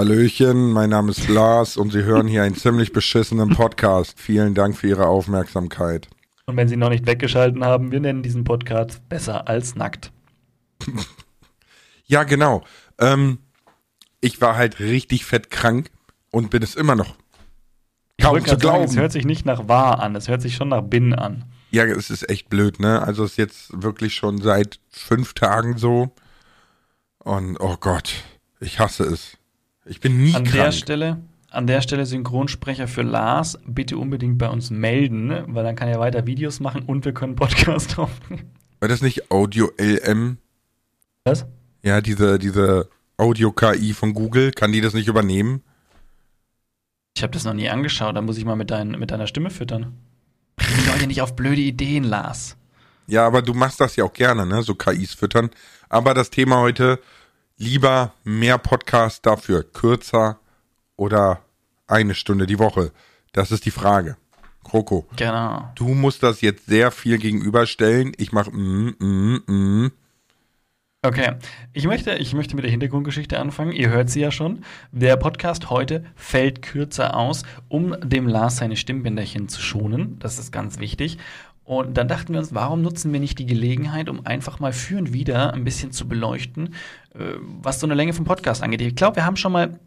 Hallöchen, mein Name ist Lars und Sie hören hier einen ziemlich beschissenen Podcast. Vielen Dank für Ihre Aufmerksamkeit. Und wenn Sie noch nicht weggeschalten haben, wir nennen diesen Podcast besser als nackt. ja, genau. Ähm, ich war halt richtig fett krank und bin es immer noch. Kaum zu glauben. Sagen, es hört sich nicht nach wahr an, es hört sich schon nach bin an. Ja, es ist echt blöd, ne? Also es ist jetzt wirklich schon seit fünf Tagen so. Und oh Gott, ich hasse es. Ich bin nie an krank. Der Stelle, an der Stelle Synchronsprecher für Lars, bitte unbedingt bei uns melden, weil dann kann er weiter Videos machen und wir können Podcast aufnehmen. War das nicht Audio LM? Was? Ja, diese, diese Audio-KI von Google, kann die das nicht übernehmen? Ich habe das noch nie angeschaut, da muss ich mal mit, dein, mit deiner Stimme füttern. Bring Leute nicht auf blöde Ideen, Lars. Ja, aber du machst das ja auch gerne, ne? So KIs füttern. Aber das Thema heute, lieber mehr Podcast dafür, kürzer oder eine Stunde die Woche. Das ist die Frage. Kroko. Genau. Du musst das jetzt sehr viel gegenüberstellen. Ich mache mm, mm, mm. Okay, ich möchte, ich möchte mit der Hintergrundgeschichte anfangen. Ihr hört sie ja schon. Der Podcast heute fällt kürzer aus, um dem Lars seine Stimmbänderchen zu schonen. Das ist ganz wichtig. Und dann dachten wir uns, warum nutzen wir nicht die Gelegenheit, um einfach mal für und wieder ein bisschen zu beleuchten, äh, was so eine Länge vom Podcast angeht. Ich glaube, wir haben schon mal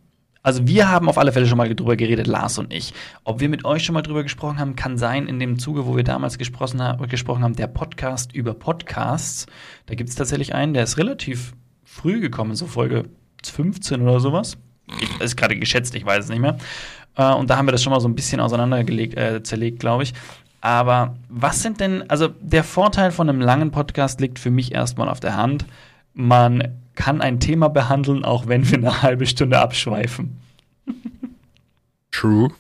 also wir haben auf alle Fälle schon mal drüber geredet, Lars und ich. Ob wir mit euch schon mal drüber gesprochen haben, kann sein in dem Zuge, wo wir damals gesprochen, haben, der Podcast über Podcasts. Da gibt es tatsächlich einen, der ist relativ früh gekommen, so Folge 15 oder sowas. Ich, ist gerade geschätzt, ich weiß es nicht mehr. Äh, und da haben wir das schon mal so ein bisschen auseinandergelegt, äh, zerlegt, glaube ich. Aber was sind denn, also der Vorteil von einem langen Podcast liegt für mich erstmal auf der Hand. Man kann ein Thema behandeln, auch wenn wir eine halbe Stunde abschweifen. True.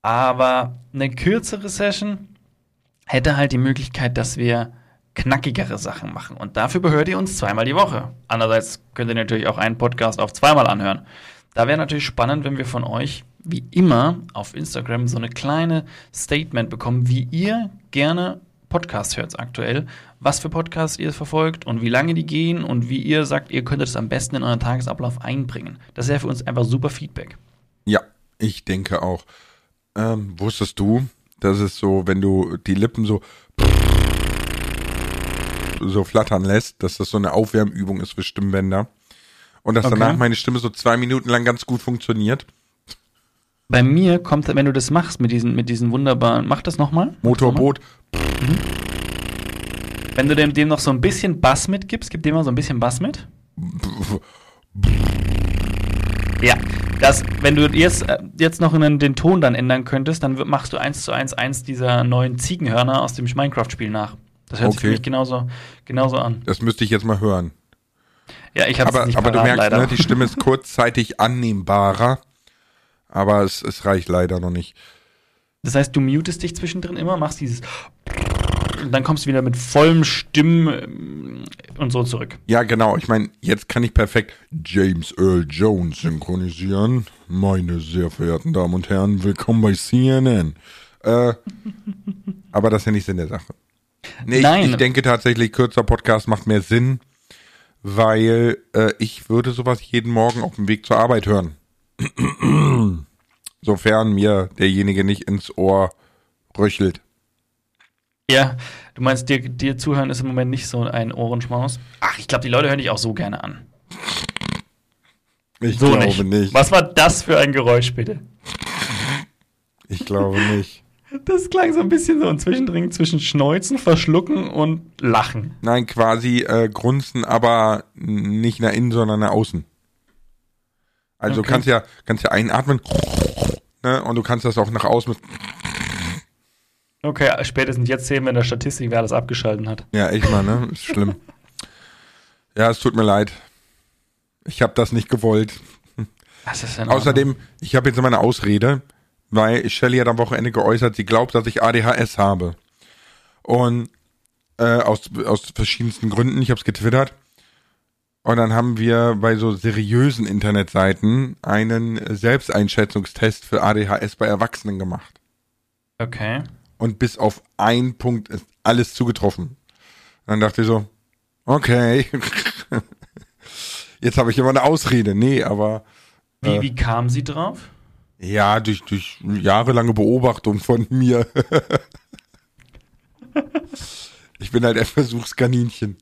Aber eine kürzere Session hätte halt die Möglichkeit, dass wir knackigere Sachen machen. Und dafür behört ihr uns zweimal die Woche. Andererseits könnt ihr natürlich auch einen Podcast auf zweimal anhören. Da wäre natürlich spannend, wenn wir von euch, wie immer, auf Instagram so eine kleine Statement bekommen, wie ihr gerne Podcast hört aktuell, was für Podcasts ihr verfolgt und wie lange die gehen und wie ihr sagt, ihr könntet es am besten in euren Tagesablauf einbringen. Das wäre für uns einfach super Feedback. Ja, ich denke auch. Ähm, wusstest du, dass es so, wenn du die Lippen so so flattern lässt, dass das so eine Aufwärmübung ist für Stimmbänder und dass okay. danach meine Stimme so zwei Minuten lang ganz gut funktioniert? Bei mir kommt, wenn du das machst mit diesen, mit diesen wunderbaren, mach das nochmal. Motorboot. Mhm. Wenn du dem, dem noch so ein bisschen Bass mitgibst, gib dem mal so ein bisschen Bass mit. Ja, das, wenn du jetzt, äh, jetzt noch den, den Ton dann ändern könntest, dann machst du eins zu eins eins dieser neuen Ziegenhörner aus dem Minecraft-Spiel nach. Das hört okay. sich für mich genauso, genauso an. Das müsste ich jetzt mal hören. Ja, ich habe es nicht Aber parat, du merkst, ne, die Stimme ist kurzzeitig annehmbarer aber es, es reicht leider noch nicht. Das heißt, du mutest dich zwischendrin immer, machst dieses und dann kommst du wieder mit vollem Stimmen äh, und so zurück. Ja, genau. Ich meine, jetzt kann ich perfekt James Earl Jones synchronisieren. Meine sehr verehrten Damen und Herren, willkommen bei CNN. Äh, aber das ist ja nicht Sinn der Sache. Nee, Nein. Ich, ich denke tatsächlich, kürzer Podcast macht mehr Sinn, weil äh, ich würde sowas jeden Morgen auf dem Weg zur Arbeit hören. Sofern mir derjenige nicht ins Ohr röchelt. Ja, du meinst, dir, dir zuhören ist im Moment nicht so ein Ohrenschmaus? Ach, ich glaube, die Leute hören dich auch so gerne an. Ich so glaube nicht. nicht. Was war das für ein Geräusch, bitte? Ich glaube nicht. Das klang so ein bisschen so ein Zwischendring zwischen Schneuzen, Verschlucken und Lachen. Nein, quasi äh, grunzen, aber nicht nach innen, sondern nach außen. Also okay. du kannst ja, kannst ja einatmen ne, und du kannst das auch nach außen mit. Okay, spätestens jetzt sehen wir in der Statistik, wer das abgeschalten hat. Ja, echt mal, ne? Ist schlimm. ja, es tut mir leid. Ich habe das nicht gewollt. Das ist Außerdem, ich habe jetzt immer eine Ausrede, weil Shelly hat am Wochenende geäußert, sie glaubt, dass ich ADHS habe. Und äh, aus, aus verschiedensten Gründen, ich habe es getwittert. Und dann haben wir bei so seriösen Internetseiten einen Selbsteinschätzungstest für ADHS bei Erwachsenen gemacht. Okay. Und bis auf einen Punkt ist alles zugetroffen. Dann dachte ich so, okay. Jetzt habe ich immer eine Ausrede. Nee, aber Wie, Äh. wie kam sie drauf? Ja, durch, durch jahrelange Beobachtung von mir. ich bin halt ein Versuchskaninchen.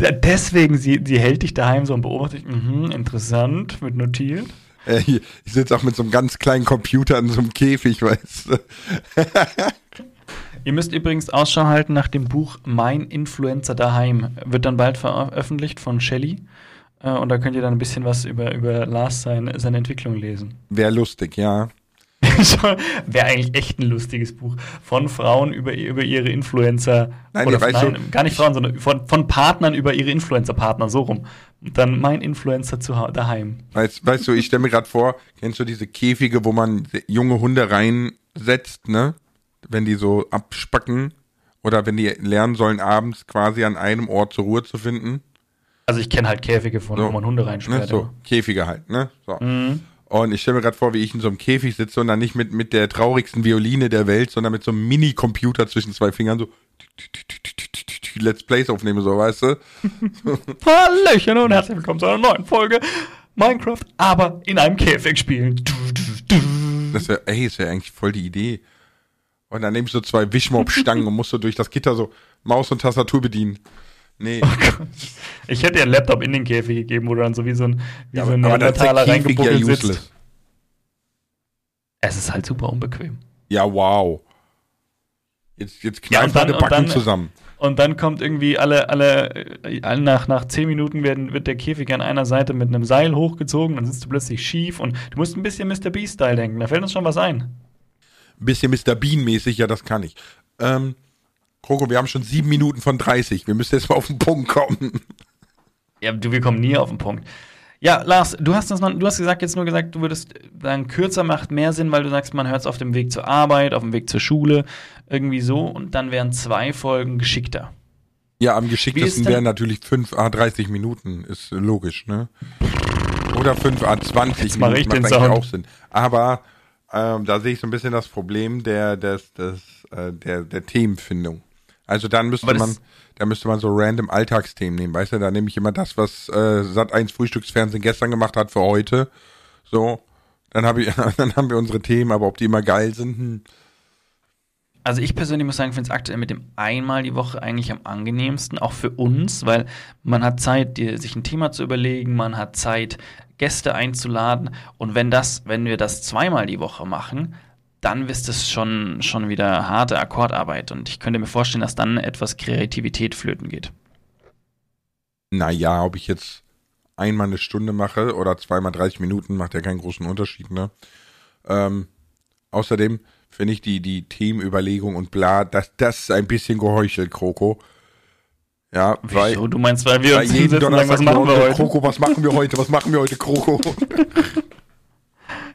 Deswegen, sie, sie hält dich daheim so und beobachtet, mhm, interessant, wird notiert. Äh, ich sitze auch mit so einem ganz kleinen Computer in so einem Käfig, weißt du. Ihr müsst übrigens Ausschau halten nach dem Buch Mein Influencer daheim. Wird dann bald veröffentlicht von Shelley. Äh, Und da könnt ihr dann ein bisschen was über, über Lars sein, seine Entwicklung lesen. Wäre lustig, ja. Wäre eigentlich echt ein lustiges Buch. Von Frauen über, über ihre Influencer. Nein, oder nein, gar nicht Frauen, sondern von, von Partnern über ihre Influencer-Partner, so rum. Und dann mein Influencer zu, daheim. Weißt, weißt du, ich stelle mir gerade vor, kennst du diese Käfige, wo man junge Hunde reinsetzt, ne? Wenn die so abspacken oder wenn die lernen sollen, abends quasi an einem Ort zur Ruhe zu finden. Also ich kenne halt Käfige von, So. wo man Hunde Ne? reinsperrt. So, Käfige halt, ne? So. Mhm. Und ich stelle mir gerade vor, wie ich in so einem Käfig sitze und dann nicht mit, mit der traurigsten Violine der Welt, sondern mit so einem Mini-Computer zwischen zwei Fingern so Let's Plays aufnehme, so, weißt du? Hallöchen und herzlich willkommen zu einer neuen Folge Minecraft, aber in einem Käfig spielen. Du, du, du. Das wäre, ey, das wäre eigentlich voll die Idee. Und dann nehme ich so zwei Wischmob-Stangen und muss so durch das Gitter so Maus und Tastatur bedienen. Nee, Ich hätte dir einen Laptop in den Käfig gegeben, wo du dann so wie so ein, wie ja, so ein Neandertaler Käfig ja reingebuckelt sitzt. Es ist halt super unbequem. Ja, wow. Jetzt, jetzt Ja, knallt und dann- meine und Backen dann- zusammen. Und dann kommt irgendwie alle, alle, äh, alle nach, nach zehn Minuten werden, wird der Käfig an einer Seite mit einem Seil hochgezogen, dann sitzt du plötzlich schief und du musst ein bisschen Mr. Beast-Style denken. Da fällt uns schon was ein. Ein bisschen Mr. Bean-mäßig, ja, das kann ich. Ähm, Kroko, wir haben schon sieben Minuten von 30. Wir müssen jetzt mal auf den Punkt kommen. Ja, du, wir kommen nie auf den Punkt. Ja, Lars, du hast das noch, du hast gesagt, jetzt nur gesagt, du würdest sagen, kürzer macht mehr Sinn, weil du sagst, man hört es auf dem Weg zur Arbeit, auf dem Weg zur Schule, irgendwie so, und dann wären zwei Folgen geschickter. Ja, am geschicktesten wären natürlich 5 A 30 Minuten, ist logisch, ne? Oder 5 A 20 Jetzt ich Minuten den macht eigentlich Sound. auch Sinn. Aber ähm, da sehe ich so ein bisschen das Problem der, des, des, äh, der, der Themenfindung. Also dann müsste man, da müsste man so random Alltagsthemen nehmen, weißt du? Da nehme ich immer das, was äh, Sat 1 Frühstücksfernsehen gestern gemacht hat für heute. So, dann habe ich, dann haben wir unsere Themen, aber ob die immer geil sind, hm. Also ich persönlich muss sagen, finde es aktuell mit dem einmal die Woche eigentlich am angenehmsten, auch für uns, weil man hat Zeit, sich ein Thema zu überlegen, man hat Zeit, Gäste einzuladen und wenn das, wenn wir das zweimal die Woche machen, dann ist es schon, schon wieder harte Akkordarbeit und ich könnte mir vorstellen, dass dann etwas Kreativität flöten geht. naja, ob ich jetzt einmal eine Stunde mache oder zweimal 30 Minuten, macht ja keinen großen Unterschied, ne? Ähm, außerdem finde ich die, die Themenüberlegung und bla, das, das ist ein bisschen geheuchelt, Kroko. Ja, weil, Wieso? Du meinst, weil wir weil uns jeden und sagen, was Donnerstag machen wir heute? Kroko, was machen wir heute? Was machen wir heute, Kroko?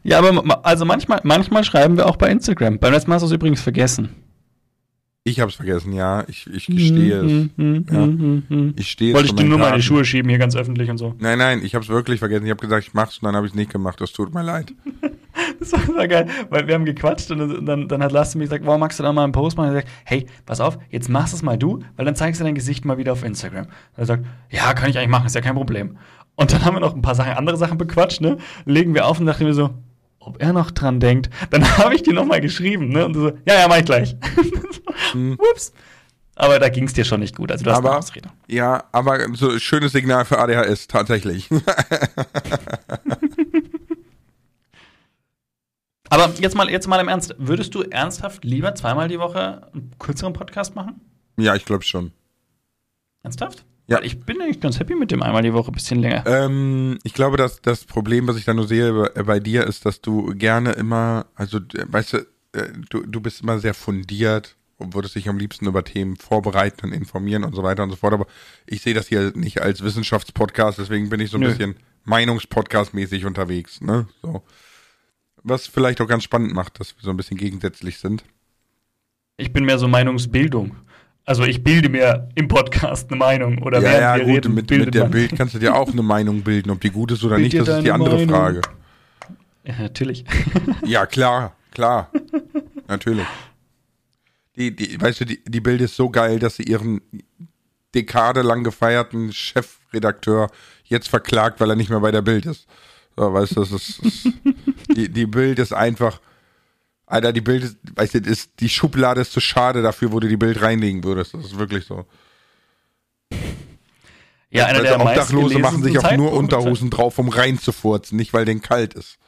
Ja, aber also manchmal, manchmal schreiben wir auch bei Instagram. Beim letzten Mal hast du es übrigens vergessen. Ich hab's vergessen, ja, ich, ich gestehe es. Hm, hm, Ja. hm, hm, hm. Ich stehe Wollte ich dir nur mal in die Taten. Schuhe schieben, hier ganz öffentlich und so. Nein, nein, ich hab's wirklich vergessen. Ich habe gesagt, ich mach's und dann habe ich es nicht gemacht. Das tut mir leid. Das war, geil, weil wir haben gequatscht und dann, dann hat Lars mir gesagt, warum magst du da mal einen Post machen? Und er sagt, hey, pass auf, jetzt machst es mal du, weil dann zeigst du dein Gesicht mal wieder auf Instagram. Und er sagt, ja, kann ich eigentlich machen, ist ja kein Problem. Und dann haben wir noch ein paar Sachen, andere Sachen bequatscht, ne? Legen wir auf und dachten wir so, ob er noch dran denkt. Dann habe ich dir nochmal geschrieben, ne? Und so, ja, ja, mach ich gleich. Ups. Aber da ging es dir schon nicht gut. Also du hast eine Ausrede. ja, aber so schönes Signal für ADHS, tatsächlich. Aber jetzt mal, jetzt mal im Ernst. Würdest du ernsthaft lieber zweimal die Woche einen kürzeren Podcast machen? ja, ich glaube schon. Ernsthaft? Ja. Ich bin eigentlich ganz happy mit dem einmal die Woche, ein bisschen länger. Ähm, ich glaube, dass das Problem, was ich da nur sehe bei, bei dir, ist, dass du gerne immer, also äh, weißt du, äh, du, du bist immer sehr fundiert und würdest dich am liebsten über Themen vorbereiten und informieren und so weiter und so fort. Aber ich sehe das hier nicht als Wissenschaftspodcast, deswegen bin ich so ein Nö. bisschen Meinungspodcast-mäßig unterwegs, ne? So. Was vielleicht auch ganz spannend macht, dass wir so ein bisschen gegensätzlich sind. Ich bin mehr so Meinungsbildung. Also ich bilde mir im Podcast eine Meinung oder ja, während ja, wir gut, reden, mit, mit der man. Bild kannst du dir auch eine Meinung bilden, ob die gut ist oder Bild nicht, das ist die andere Meinung. Frage. Ja, natürlich. Ja, klar, klar. Natürlich. Die, die, weißt du, die, die Bild ist so geil, dass sie ihren dekadelang gefeierten Chefredakteur jetzt verklagt, weil er nicht mehr bei der Bild ist. So, weißt du, das ist, ist die, die Bild ist einfach, Alter, die Bild ist, weißt du, ist, die Schublade ist zu schade dafür, wo du die Bild reinlegen würdest. Das ist wirklich so. Ja, einer also der Obdachlose machen sich auch nur Unterhosen drauf, um reinzufurzen, nicht weil denen kalt ist.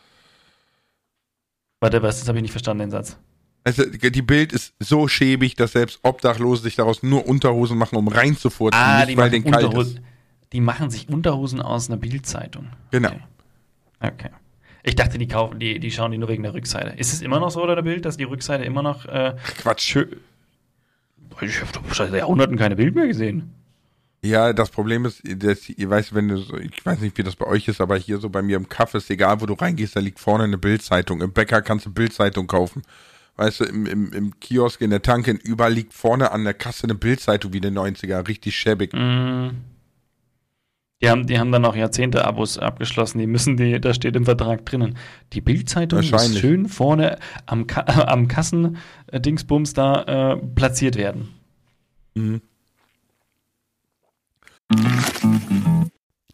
Warte, was? Das habe ich nicht verstanden, den Satz. Also die Bild ist so schäbig, dass selbst Obdachlose sich daraus nur Unterhosen machen, um reinzufurzen, nicht weil denen kalt ist. die machen sich Unterhosen aus einer Bildzeitung. Genau. Okay. okay. Ich dachte, die kaufen, die, die schauen die nur wegen der Rückseite. Ist es immer noch so oder der Bild, dass die Rückseite immer noch äh, Quatsch. Ich habe doch seit Jahrhunderten keine Bild mehr gesehen. Ja, das Problem ist, dass, ihr weißt, wenn du so, ich weiß nicht, wie das bei euch ist, aber hier so bei mir im Kaffee ist egal, wo du reingehst, da liegt vorne eine Bildzeitung. Im Bäcker kannst du Bildzeitung kaufen. Weißt du, im, im, im Kiosk, in der Tanke, überall liegt vorne an der Kasse eine Bildzeitung wie in den 90er, richtig schäbig. Mm. Die haben, die haben dann auch Jahrzehnte-Abos abgeschlossen. Die müssen die, da steht im Vertrag drinnen. Die Bildzeitung muss schön vorne am, Ka am Kassen-Dingsbums da äh, platziert werden. Mhm.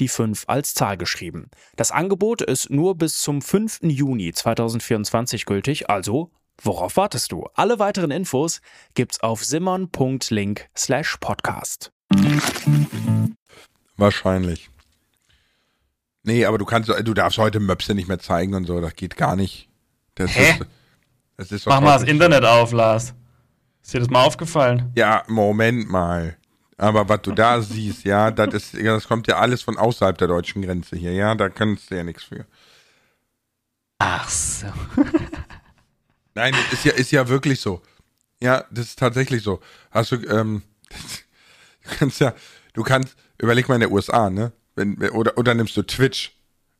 die 5 als Zahl geschrieben. Das Angebot ist nur bis zum 5. Juni 2024 gültig, also worauf wartest du? Alle weiteren Infos gibt's auf simon.link slash podcast. Wahrscheinlich. Nee, aber du kannst, du darfst heute Möpse nicht mehr zeigen und so, das geht gar nicht. Das Hä? ist, das ist Mach mal das Internet auf, Lars. Ist dir das mal aufgefallen? Ja, Moment mal. Aber was du da siehst, ja, das ist, das kommt ja alles von außerhalb der deutschen Grenze hier, ja, da kannst du ja nichts für. Ach so. Nein, ist ja, ist ja wirklich so. Ja, das ist tatsächlich so. Hast du, ähm, du kannst ja, du kannst, überleg mal in der USA, ne? Wenn, oder, oder nimmst du Twitch.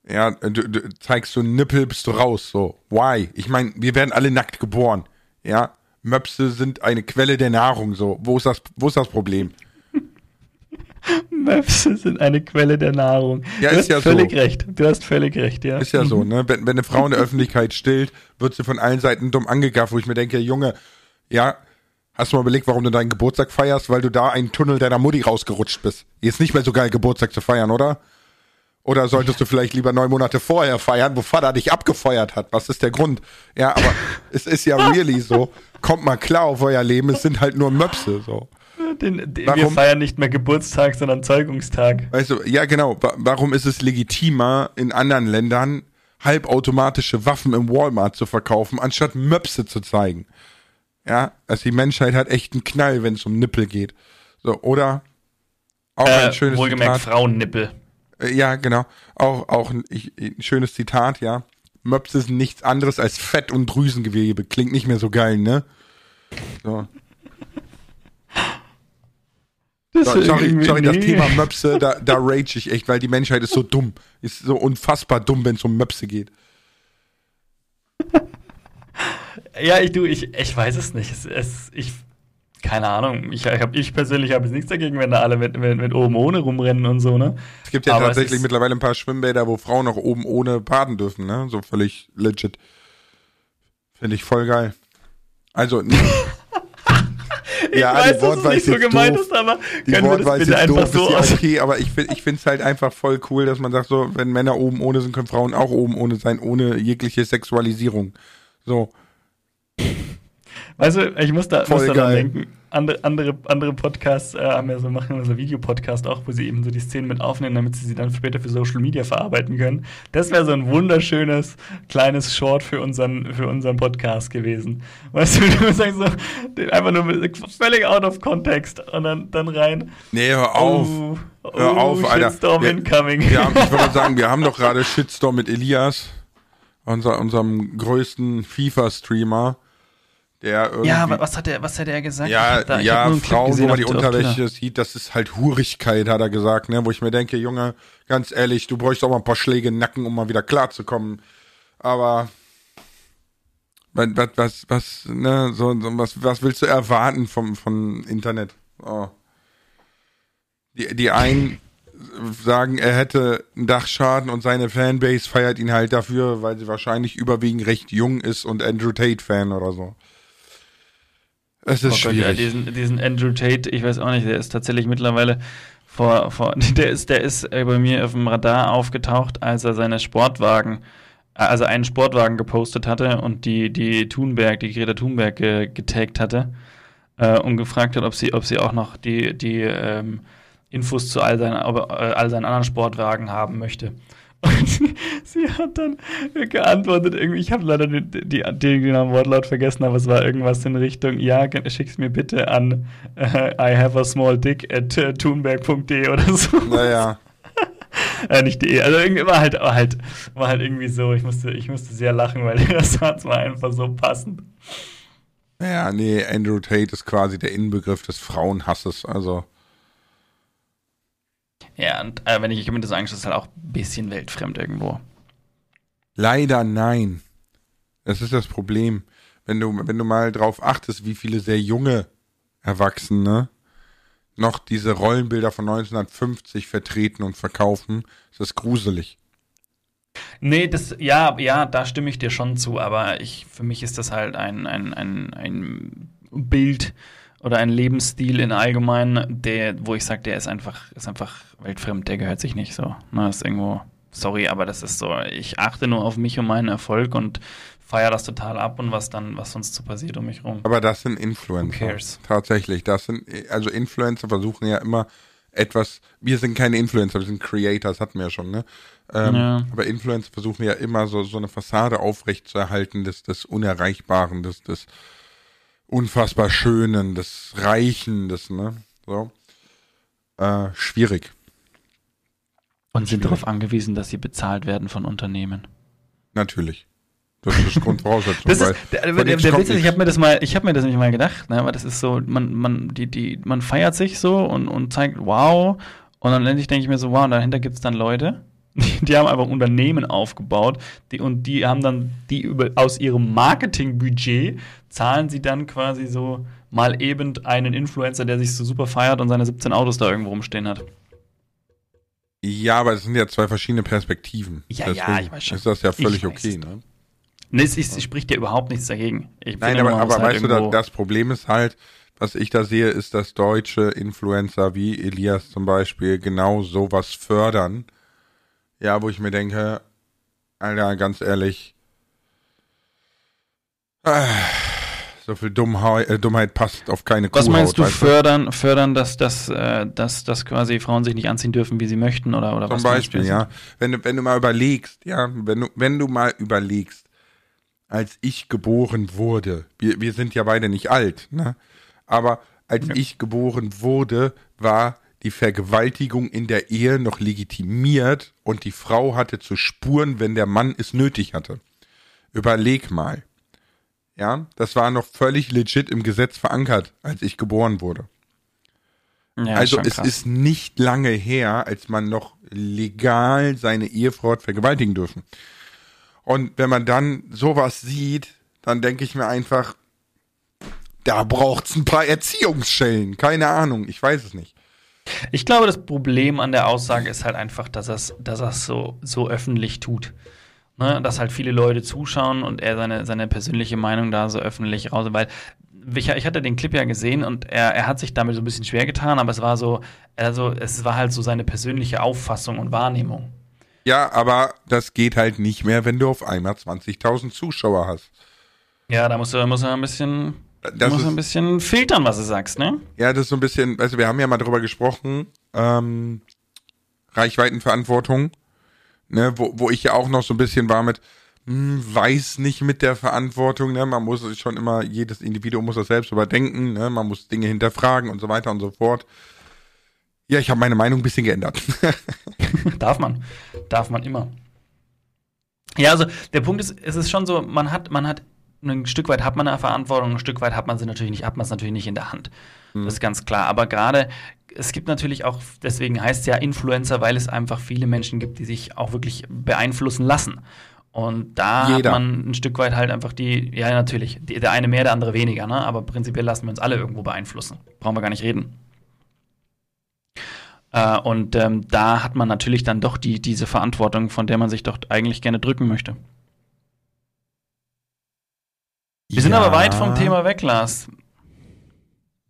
Ja, du, du zeigst du einen Nippel, bist du raus, so. Why? Ich meine, wir werden alle nackt geboren. Ja, Möpse sind eine Quelle der Nahrung, so. Wo ist das, wo ist das Problem? Möpse sind eine Quelle der Nahrung. Ja, du ist hast ja so. völlig recht. Du hast völlig recht, ja. Ist ja so, ne? Wenn, wenn eine Frau in der Öffentlichkeit stillt, wird sie von allen Seiten dumm angegafft, wo ich mir denke, Junge, ja, hast du mal überlegt, warum du deinen Geburtstag feierst? Weil du da einen Tunnel deiner Mutti rausgerutscht bist. Jetzt nicht mehr so geil, Geburtstag zu feiern, oder? Oder solltest du vielleicht lieber neun Monate vorher feiern, wo Vater dich abgefeuert hat? Was ist der Grund? Ja, aber es ist ja really so. Kommt mal klar auf euer Leben, es sind halt nur Möpse, so. Den, den, wir Warum? feiern nicht mehr Geburtstag, sondern Zeugungstag. Weißt du, ja genau, wa warum ist es legitimer, in anderen Ländern halbautomatische Waffen im Walmart zu verkaufen, anstatt Möpse zu zeigen? Ja, also die Menschheit hat echt einen Knall, wenn es um Nippel geht. So, oder? Auch ein Äh, schönes wohlgemerkt Zitat. Frauennippel. Äh, Ja, genau. Auch, auch ein, ich, ein schönes Zitat, ja. Möpse sind nichts anderes als Fett- und Drüsengewebe. Klingt nicht mehr so geil, ne? So. Das So, sorry, sorry, das nee. Thema Möpse, da, da rage ich echt, weil die Menschheit ist so dumm. Ist so unfassbar dumm, wenn es um Möpse geht. Ja, ich, du, ich, ich weiß es nicht. Es, es, ich, keine Ahnung. Ich, ich, hab, ich persönlich habe jetzt nichts dagegen, wenn da alle mit, mit, mit oben ohne rumrennen und so, ne? Es gibt ja Aber tatsächlich mittlerweile ein paar Schwimmbäder, wo Frauen auch oben ohne baden dürfen, ne? So völlig legit. Finde ich voll geil. Also, nee. Ich Ja, weiß, die dass es nicht so gemeint doof. ist, aber die können wir das bitte einfach doof, so aus. okay, aber ich finde ich es halt einfach voll cool, dass man sagt so, wenn Männer oben ohne sind, können Frauen auch oben ohne sein, ohne jegliche Sexualisierung. So. Weißt du, ich muss da, muss da dran denken. Andere, andere, andere Podcasts äh, haben ja so, machen immer so Videopodcast auch, wo sie eben so die Szenen mit aufnehmen, damit sie sie dann später für Social Media verarbeiten können. Das wäre so ein wunderschönes kleines Short für unseren, für unseren Podcast gewesen. Weißt du, du sagst so, einfach nur mit, völlig out of context und dann, dann rein. Nee, hör auf. Oh, hör oh, auf, Alter. Shitstorm Wir- incoming. Wir haben, ich würde sagen, wir haben doch gerade Shitstorm mit Elias, unser, unserem größten FIFA-Streamer, der irgendwie. ja, was hat er, was hat er gesagt? Ja, da- ja, Frauen, gesehen wo man die. Unterwäsche sieht, das ist halt Hurigkeit, hat er gesagt, ne? Wo ich mir denke, Junge, ganz ehrlich, du bräuchst auch mal ein paar Schläge den Nacken, um mal wieder klarzukommen. Aber was, was, was, was, ne, so, so, was, was willst du erwarten vom, vom Internet? Oh. Die, die einen sagen, er hätte einen Dachschaden und seine Fanbase feiert ihn halt dafür, weil sie wahrscheinlich überwiegend recht jung ist und Andrew Tate-Fan oder so. Es ist Oh Gott, ja, schwierig. diesen, diesen Andrew Tate, ich weiß auch nicht, der ist tatsächlich mittlerweile vor, vor der ist, der ist äh, bei mir auf dem Radar aufgetaucht, als er seine Sportwagen, äh, also einen Sportwagen gepostet hatte und die, die Thunberg, die Greta Thunberg ge, getaggt hatte äh, und gefragt hat, ob sie, ob sie auch noch die, die ähm, Infos zu all seinen, äh, all seinen anderen Sportwagen haben möchte. Und sie, hat dann geantwortet, irgendwie, ich habe leider den, die, den genauen Wortlaut vergessen, aber es war irgendwas in Richtung, ja, schick's mir bitte an äh, I have a small dick at äh, thunberg.de oder so. Naja. äh, nicht de, also irgendwie war halt, war halt, war halt irgendwie so, ich musste, ich musste sehr lachen, weil das Satz war einfach so passend. Ja, nee, Andrew Tate ist quasi der Inbegriff des Frauenhasses. Also, Ja, und äh, wenn ich, mir das angeschaut, ist halt auch ein bisschen weltfremd irgendwo. leider nein. Das ist das Problem. Wenn du, wenn du mal drauf achtest, wie viele sehr junge Erwachsene noch diese Rollenbilder von 1950 vertreten und verkaufen, ist das gruselig. Nee, das, ja, ja, da stimme ich dir schon zu, aber ich, für mich ist das halt ein, ein, ein, ein Bild oder ein Lebensstil in allgemein, der, wo ich sage, der ist einfach, ist einfach weltfremd, der gehört sich nicht so. Na, ist irgendwo, sorry, aber das ist so, ich achte nur auf mich und meinen Erfolg und feiere das total ab und was dann, was sonst so passiert um mich rum. Aber das sind Influencer. Who cares? Tatsächlich. Das sind, also Influencer versuchen ja immer etwas, wir sind keine Influencer, wir sind Creators, hatten wir ja schon, ne? Ähm, Ja. Aber Influencer versuchen ja immer so, so eine Fassade aufrechtzuerhalten des, des Unerreichbaren, des, des unfassbar Schönen, des Reichen, des, ne? So. Äh, schwierig. Und sind darauf angewiesen, dass sie bezahlt werden von Unternehmen. Natürlich. Das ist Grundvoraussetzung. Das ist, der, der, der kommt Witz ist, ich habe mir das mal, ich habe mir das nicht mal gedacht, ne, aber das ist so, man, man, die, die, man feiert sich so und, und zeigt, wow, und dann endlich denke ich mir so, wow, und dahinter gibt es dann Leute, die, die haben einfach Unternehmen aufgebaut, die, und die haben dann, die über, aus ihrem Marketingbudget zahlen sie dann quasi so mal eben einen Influencer, der sich so super feiert und seine 17 Autos da irgendwo rumstehen hat. Ja, aber es sind ja zwei verschiedene Perspektiven. Ja, ja, ich weiß schon. Ist das ja völlig okay, ne? Ne, es, ist, es spricht ja überhaupt nichts dagegen. Nein, aber, aber halt weißt du, das, das Problem ist halt, was ich da sehe, ist, dass deutsche Influencer wie Elias zum Beispiel genau sowas fördern. Ja, wo ich mir denke, Alter, ganz ehrlich, äh, so viel Dummheit, äh, Dummheit passt auf keine Was Kuhhaut. meinst du, fördern, fördern, dass, dass, äh, dass, dass quasi Frauen sich nicht anziehen dürfen, wie sie möchten oder, oder Zum was? Beispiel, meinst du? ja. Wenn du, wenn du mal überlegst, ja, wenn du, wenn du mal überlegst, als ich geboren wurde, wir, wir sind ja beide nicht alt, ne? Aber als ich geboren wurde, war die Vergewaltigung in der Ehe noch legitimiert und die Frau hatte zu spuren, wenn der Mann es nötig hatte. Überleg mal. Ja, das war noch völlig legit im Gesetz verankert, als ich geboren wurde. Ja, also es krass. ist nicht lange her, als man noch legal seine Ehefrau hat vergewaltigen dürfen. Und wenn man dann sowas sieht, dann denke ich mir einfach, da braucht's ein paar Erziehungsschellen. Keine Ahnung, ich weiß es nicht. Ich glaube, das Problem an der Aussage ist halt einfach, dass er es dass er's so, so öffentlich tut. Ne? Dass halt viele Leute zuschauen und er seine, seine persönliche Meinung da so öffentlich raus, weil ich, ich hatte den Clip ja gesehen und er, er hat sich damit so ein bisschen schwer getan, aber es war so, also es war halt so seine persönliche Auffassung und Wahrnehmung. Ja, aber das geht halt nicht mehr, wenn du auf einmal 20.000 Zuschauer hast. Ja, da muss er, muss er ein bisschen das muss ist, ein bisschen filtern, was du sagst, ne? ja, das ist so ein bisschen, weißt du, wir haben ja mal drüber gesprochen, ähm, Reichweitenverantwortung, ne, wo, wo ich ja auch noch so ein bisschen war mit, hm, weiß nicht mit der Verantwortung, ne, man muss sich schon immer, jedes Individuum muss das selbst überdenken, ne, man muss Dinge hinterfragen und so weiter und so fort. Ja, ich habe meine Meinung ein bisschen geändert. Darf man. Darf man immer. Ja, also der Punkt ist, es ist schon so, man hat, man hat, ein Stück weit hat man eine Verantwortung, ein Stück weit hat man sie natürlich nicht, hat man es natürlich nicht in der Hand. Das ist ganz klar. Aber gerade, es gibt natürlich auch, deswegen heißt es ja Influencer, weil es einfach viele Menschen gibt, die sich auch wirklich beeinflussen lassen. Und da Jeder. hat man ein Stück weit halt einfach die, ja natürlich, die, der eine mehr, der andere weniger, ne? aber prinzipiell lassen wir uns alle irgendwo beeinflussen. Brauchen wir gar nicht reden. Äh, und ähm, da hat man natürlich dann doch die, diese Verantwortung, von der man sich doch eigentlich gerne drücken möchte. Wir sind aber weit vom Thema weg, Lars.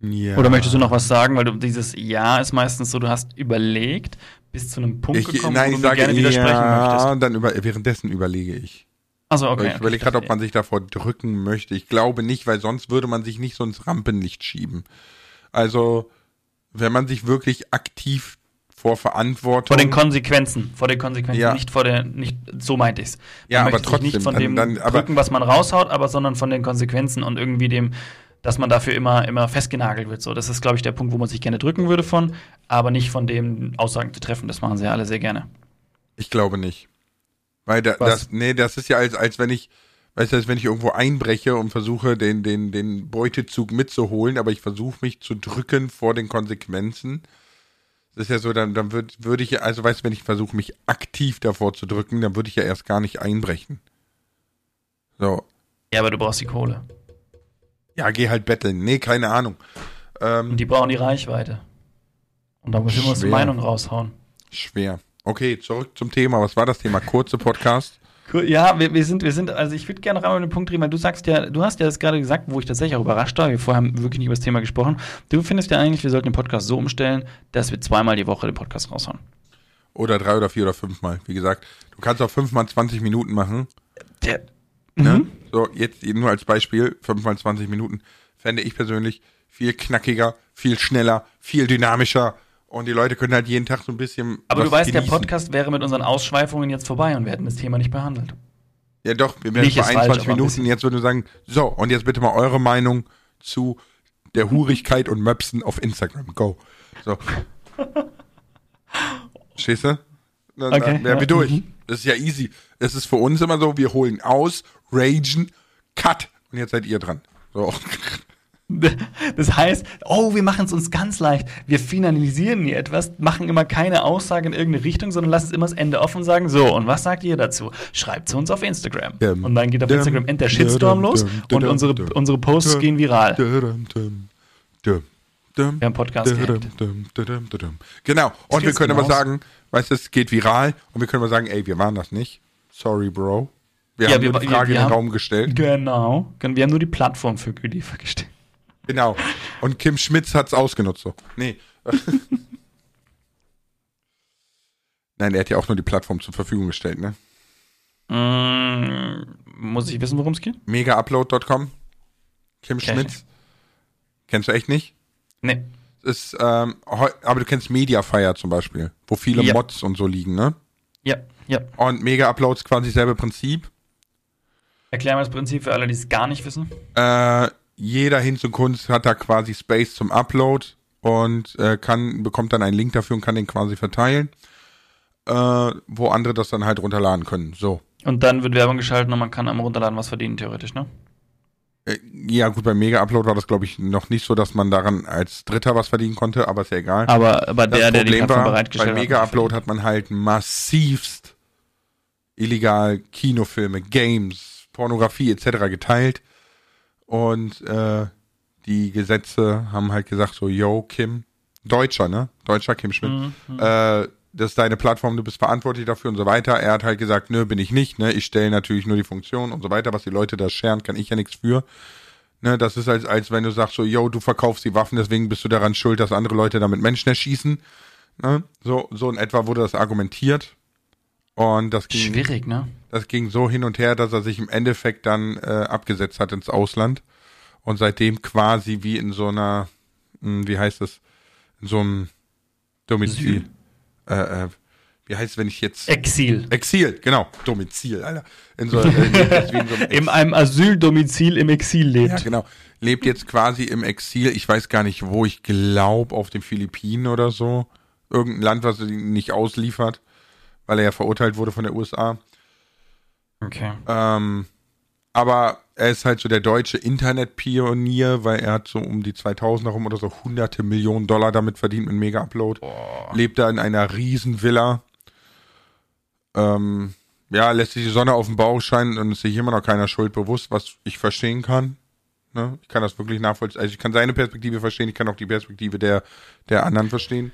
Ja. Oder möchtest du noch was sagen? Weil du dieses Ja ist meistens so, du hast überlegt, bis zu einem Punkt ich, gekommen, nein, wo ich du gerne widersprechen ja, möchtest. dann über, währenddessen überlege ich. Also okay. ich überlege gerade, ob man sich davor drücken möchte. Ich glaube nicht, weil sonst würde man sich nicht so ins Rampenlicht schieben. Also, wenn man sich wirklich aktiv vor Verantwortung. vor den Konsequenzen, vor den Konsequenzen, Ja. nicht vor der, nicht, so meinte ich's. Man Ja, aber sich nicht trotzdem, von dann- dem dann- aber- drücken, was man raushaut, aber sondern von den Konsequenzen und irgendwie dem, dass man dafür immer, immer festgenagelt wird. So, das ist, glaube ich, der Punkt, wo man sich gerne drücken würde von, aber nicht von dem Aussagen zu treffen. Das machen sie ja alle sehr gerne. Ich glaube nicht. Weil da, das, nee, das ist ja als, als wenn ich, weißt du, als wenn ich irgendwo einbreche und versuche, den, den, den Beutezug mitzuholen, aber ich versuche mich zu drücken vor den Konsequenzen. Das ist ja so, dann, dann würde würd ich ja, also weißt du, wenn ich versuche, mich aktiv davor zu drücken, dann würde ich ja erst gar nicht einbrechen. So. Ja, aber du brauchst die Kohle. Ja, geh halt betteln. Nee, keine Ahnung. Ähm, Und die brauchen die Reichweite. Und da müssen wir Schwer. Meinung raushauen. schwer. Okay, zurück zum Thema. Was war das Thema? Kurze Podcast. Cool. Ja, wir, wir sind, wir sind, also ich würde gerne rein mit dem Punkt reden, weil du sagst ja, du hast ja das gerade gesagt, wo ich tatsächlich auch überrascht war, wir vorher haben wirklich nicht über das Thema gesprochen. Du findest ja eigentlich, wir sollten den Podcast so umstellen, dass wir zweimal die Woche den Podcast raushauen. Oder drei oder vier oder fünfmal. Wie gesagt, du kannst auch fünfmal 20 Minuten machen. Der, Ne? Mhm. So, jetzt nur als Beispiel, 5 mal 20 Minuten, fände ich persönlich viel knackiger, viel schneller, viel dynamischer und die Leute können halt jeden Tag so ein bisschen. aber du weißt, der genießen. Podcast wäre mit unseren Ausschweifungen jetzt vorbei und wir hätten das Thema nicht behandelt. Ja, doch, wir wären Nicht bei ist falsch, 21 aber ein Minuten. Jetzt würde ich sagen, so, und jetzt bitte mal eure Meinung zu der Hurigkeit und Möpsen auf Instagram. Go. So. Stehst du? Dann, Okay, dann wären ja, wir durch. mhm. Das ist ja easy. Es ist für uns immer so, wir holen aus, ragen, cut. Und jetzt seid ihr dran. So. Das heißt, oh, wir machen es uns ganz leicht. Wir finalisieren nie etwas, machen immer keine Aussage in irgendeine Richtung, sondern lassen es immer das Ende offen und sagen, so, und was sagt ihr dazu? Schreibt zu uns auf Instagram. Und dann geht auf Instagram end der Shitstorm los und unsere, unsere Posts gehen viral. Wir haben Podcast. Genau. Und wir können aber sagen, weißt du, es geht viral und wir können aber sagen, ey, wir waren das nicht. Sorry, Bro. Wir haben die Frage in den Raum gestellt. Genau. Wir haben nur die Plattform für geliefert gestellt. Genau. Und Kim Schmitz hat's ausgenutzt. So. Nee. Nein, er hat ja auch nur die Plattform zur Verfügung gestellt, ne? Mm, muss ich wissen, worum es geht? Megaupload.com. Kim ich Schmitz. Kennst du echt nicht? Nee. Ist, ähm, aber du kennst Mediafire zum Beispiel, wo viele Ja. Mods und so liegen, ne? Ja, ja. Und Mega Uploads quasi selbe Prinzip. Erklären wir das Prinzip für alle, die es gar nicht wissen. Äh, jeder Hinz und Kunst hat da quasi Space zum Upload und äh, kann, bekommt dann einen Link dafür und kann den quasi verteilen, äh, wo andere das dann halt runterladen können. So. Und dann wird Werbung geschaltet und man kann am Runterladen was verdienen, theoretisch, ne? Äh, ja, gut, beim Mega Upload war das, glaube ich, noch nicht so, dass man daran als Dritter was verdienen konnte, aber ist ja egal. Aber, aber der, der die Problem Plattform war, bereitgestellt bei hat. Mega Upload hat man halt massivst illegal Kinofilme, Games, Pornografie etc. geteilt und äh, die Gesetze haben halt gesagt so, yo Kim, Deutscher, ne? Deutscher Kim Schmidt, Mhm. äh, das ist deine Plattform, du bist verantwortlich dafür und so weiter. Er hat halt gesagt, nö, bin ich nicht, ne? Ich stelle natürlich nur die Funktion und so weiter, was die Leute da scheren, kann ich ja nichts für. Ne, das ist als, als wenn du sagst so, yo, du verkaufst die Waffen, deswegen bist du daran schuld, dass andere Leute damit Menschen erschießen. Ne? So, so in etwa wurde das argumentiert. Und das ging, Schwierig, ne? das ging so hin und her, dass er sich im Endeffekt dann äh, abgesetzt hat ins Ausland und seitdem quasi wie in so einer, hm, wie heißt das, in so einem Domizil. Äh, äh, wie heißt es, wenn ich jetzt. Exil. Exil, genau. Domizil, Alter. In so, äh, wie in so einem In einem Asyldomizil im Exil lebt. Ja, genau. Lebt jetzt quasi im Exil. Ich weiß gar nicht wo. Ich glaube auf den Philippinen oder so. Irgendein Land, was ihn nicht ausliefert, weil er ja verurteilt wurde von der USA. Okay. Ähm, aber er ist halt so der deutsche Internetpionier, weil er hat so um die 2000 herum oder so hunderte Millionen Dollar damit verdient mit Mega-Upload. Lebt da in einer riesen Villa. Ähm, ja, lässt sich die Sonne auf den Bauch scheinen und ist sich immer noch keiner Schuld bewusst, was ich verstehen kann. Ne? Ich kann das wirklich nachvollziehen. Also ich kann seine Perspektive verstehen, ich kann auch die Perspektive der, der anderen verstehen.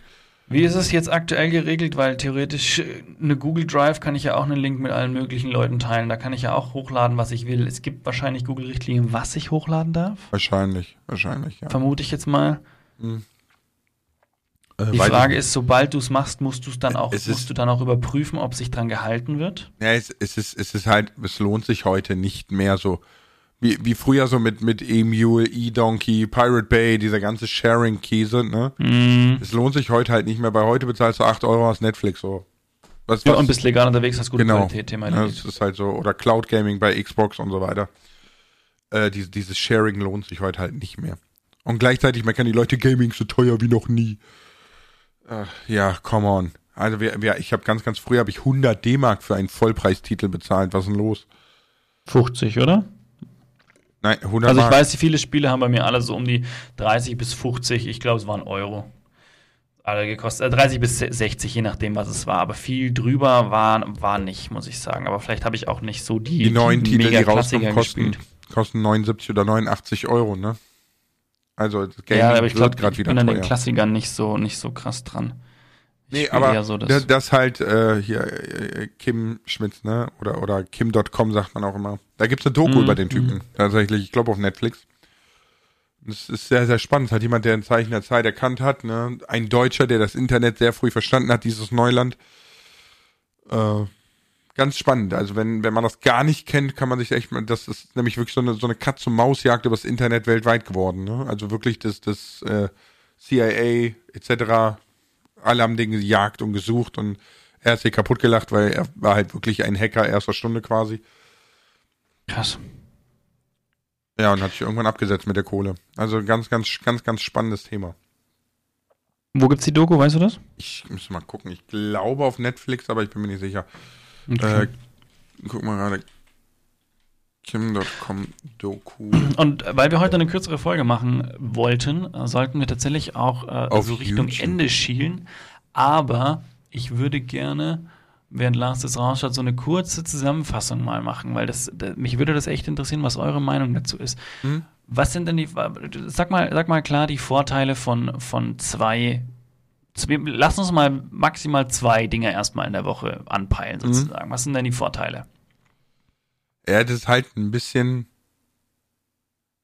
Wie ist es jetzt aktuell geregelt? Weil theoretisch äh, eine Google Drive kann ich ja auch einen Link mit allen möglichen Leuten teilen. Da kann ich ja auch hochladen, was ich will. Es gibt wahrscheinlich Google-Richtlinien, was ich hochladen darf. Wahrscheinlich, wahrscheinlich, ja. Vermute ich jetzt mal. Äh, Die Frage ist, sobald du es machst, musst du es dann auch, Es musst du dann auch überprüfen, ob sich dran gehalten wird. Ja, es, es, ist, es ist halt, es lohnt sich heute nicht mehr so, wie, wie früher so mit, mit E-Mule, E-Donkey, Pirate Bay, dieser ganze Sharing-Käse, ne? Mhm. Es lohnt sich heute halt nicht mehr, weil heute bezahlst du 8 Euro aus Netflix, so. Was, Ja, was- und bist legal unterwegs, hast gute genau. Qualität, Thema Ja, das ist halt so, oder Cloud Gaming bei Xbox und so weiter. Äh, diese, dieses Sharing lohnt sich heute halt nicht mehr. Und gleichzeitig meckern die Leute, Gaming so teuer wie noch nie. Ach, ja, come on. Also wir, wir, ich habe ganz, ganz früh habe ich 100 D-Mark für einen Vollpreistitel bezahlt. Was ist denn los? 50, oder? Nein, 100 Also ich Mark. weiß, viele Spiele haben bei mir alle so um die 30 bis 50, ich glaube, es waren Euro. Alle gekostet, äh, 30 bis 60, je nachdem, was es war. Aber viel drüber war, war nicht, muss ich sagen. Aber vielleicht habe ich auch nicht so die, die neuen Titel, die rauskommen, kosten, kosten 79 oder 89 Euro, ne? Also das Gaming Ja, aber ich glaube, gerade ich wieder bin an den. Klassikern nicht so, nicht so krass dran. Nee, aber so das, das, halt äh, hier äh, Kim Schmitz, ne? Oder oder Kim.com sagt man auch immer. Da gibt's eine Doku Mhm, über den Typen. Tatsächlich, ich glaube auf Netflix. Das ist sehr, sehr spannend. Es hat jemand, der ein Zeichen der Zeit erkannt hat, ne? Ein Deutscher, der das Internet sehr früh verstanden hat, dieses Neuland. Äh, ganz spannend. Also wenn, wenn man das gar nicht kennt, kann man sich echt mal, das ist nämlich wirklich so eine, so eine Katz-und-Maus-Jagd über das Internet weltweit geworden, ne? Also wirklich das, das äh, CIA etc. Alle haben den gejagt und gesucht und er hat sich kaputt gelacht, weil er war halt wirklich ein Hacker erster Stunde quasi. krass. Ja, und hat sich irgendwann abgesetzt mit der Kohle. Also ganz, ganz, ganz, ganz spannendes Thema. Wo gibt's die Doku, weißt du das? Ich muss mal gucken. Ich glaube auf Netflix, aber ich bin mir nicht sicher. Okay. Äh, guck mal gerade. Kim.com Doku. Und weil wir heute eine kürzere Folge machen wollten, sollten wir tatsächlich auch äh, so Richtung YouTube. Ende schielen. Aber ich würde gerne, während Lars das rausschaut, so eine kurze Zusammenfassung mal machen, weil das, da, mich würde das echt interessieren, was eure Meinung dazu ist. Hm? Was sind denn die, sag mal, sag mal klar die Vorteile von, von zwei, lass uns mal maximal zwei Dinge erstmal in der Woche anpeilen, Mhm. sozusagen. Was sind denn die Vorteile? Er das halt ein bisschen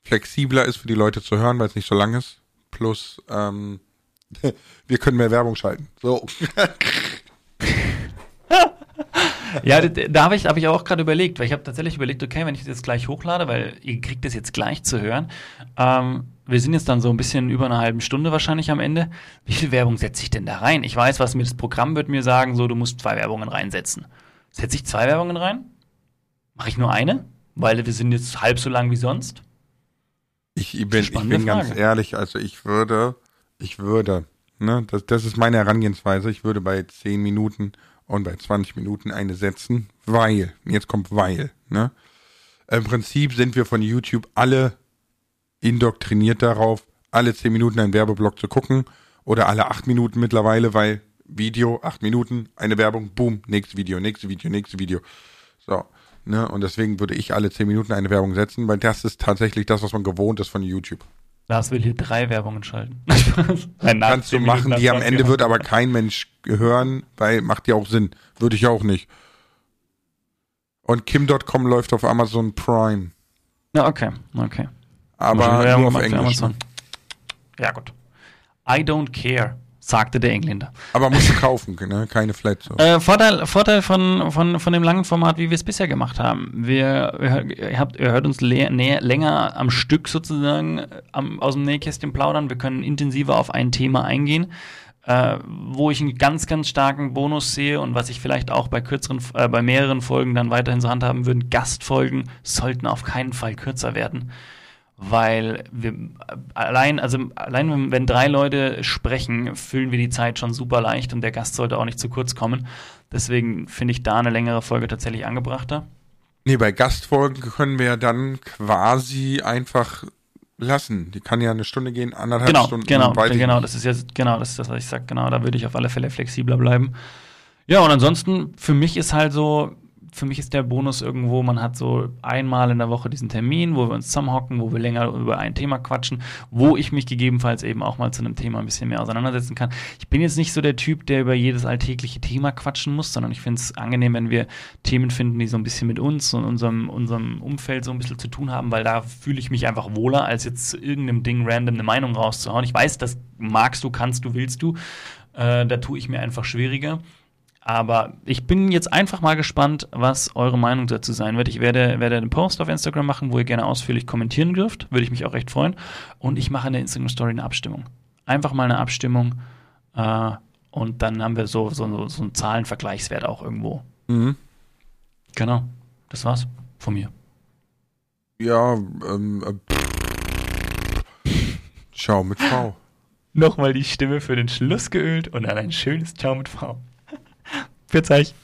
flexibler ist für die Leute zu hören, weil es nicht so lang ist. Plus, ähm, wir können mehr Werbung schalten. So. Ja, da habe ich, hab ich auch gerade überlegt, weil ich habe tatsächlich überlegt, okay, wenn ich das jetzt gleich hochlade, weil ihr kriegt das jetzt gleich zu hören. Ähm, wir sind jetzt dann so ein bisschen über eine halbe Stunde wahrscheinlich am Ende. Wie viel Werbung setze ich denn da rein? Ich weiß, was mir das Programm wird mir sagen, so, du musst zwei Werbungen reinsetzen. Setze ich zwei Werbungen rein? Mache ich nur eine? Weil wir sind jetzt halb so lang wie sonst. Ich bin, ich bin ganz ehrlich, also ich würde, ich würde, ne, das, das ist meine Herangehensweise, ich würde bei 10 Minuten und bei 20 Minuten eine setzen, weil, jetzt kommt weil, ne. Im Prinzip sind wir von YouTube alle indoktriniert darauf, alle 10 Minuten einen Werbeblock zu gucken oder alle 8 Minuten mittlerweile, weil Video, 8 Minuten, eine Werbung, boom, nächstes Video, nächstes Video, nächstes Video. So, ne, und deswegen würde ich alle 10 Minuten eine Werbung setzen, weil das ist tatsächlich das, was man gewohnt ist von YouTube. Lars will hier drei Werbungen schalten. Kannst du 10 machen, Minuten die am Ende wird aber kein Mensch hören, weil macht ja auch Sinn. Würde ich auch nicht. Und Kim.com läuft auf Amazon Prime. Ja, okay, okay. Aber nur auf Englisch. Amazon. Ja, gut. I don't care, sagte der Engländer. Aber musst du kaufen, ne? keine Flat. So. Äh, Vorteil, Vorteil von, von, von dem langen Format, wie wir es bisher gemacht haben. Wir, ihr, habt, ihr hört uns länger am Stück sozusagen am, aus dem Nähkästchen plaudern. Wir können intensiver auf ein Thema eingehen. Äh, wo ich einen ganz, ganz starken Bonus sehe und was ich vielleicht auch bei kürzeren, äh, bei mehreren Folgen dann weiterhin so handhaben würden, Gastfolgen sollten auf keinen Fall kürzer werden weil wir allein, also allein wenn, drei Leute sprechen, füllen wir die Zeit schon super leicht und der Gast sollte auch nicht zu kurz kommen. Deswegen finde ich da eine längere Folge tatsächlich angebrachter. Nee, bei Gastfolgen können wir dann quasi einfach lassen. Die kann ja eine Stunde gehen, anderthalb genau, Stunden. Genau, genau, das ist jetzt, genau, das ist das, was ich sage. Genau, da würde ich auf alle Fälle flexibler bleiben. Ja, und ansonsten, für mich ist halt so, für mich ist der Bonus irgendwo, man hat so einmal in der Woche diesen Termin, wo wir uns zusammenhocken, wo wir länger über ein Thema quatschen, wo ich mich gegebenenfalls eben auch mal zu einem Thema ein bisschen mehr auseinandersetzen kann. Ich bin jetzt nicht so der Typ, der über jedes alltägliche Thema quatschen muss, sondern ich finde es angenehm, wenn wir Themen finden, die so ein bisschen mit uns und unserem, unserem Umfeld so ein bisschen zu tun haben, weil da fühle ich mich einfach wohler, als jetzt zu irgendeinem Ding random eine Meinung rauszuhauen. Ich weiß, das magst du, kannst du, willst du. Äh, da tue ich mir einfach schwieriger. Aber ich bin jetzt einfach mal gespannt, was eure Meinung dazu sein wird. Ich werde, werde einen Post auf Instagram machen, wo ihr gerne ausführlich kommentieren dürft. Würde ich mich auch recht freuen. Und ich mache in der Instagram-Story eine Abstimmung. Einfach mal eine Abstimmung. Äh, und dann haben wir so, so, so einen Zahlenvergleichswert auch irgendwo. Mhm. Genau. Das war's von mir. Ja, ähm, äh, Ciao mit V. Nochmal die Stimme für den Schluss geölt und dann ein schönes Ciao mit V. Für euch.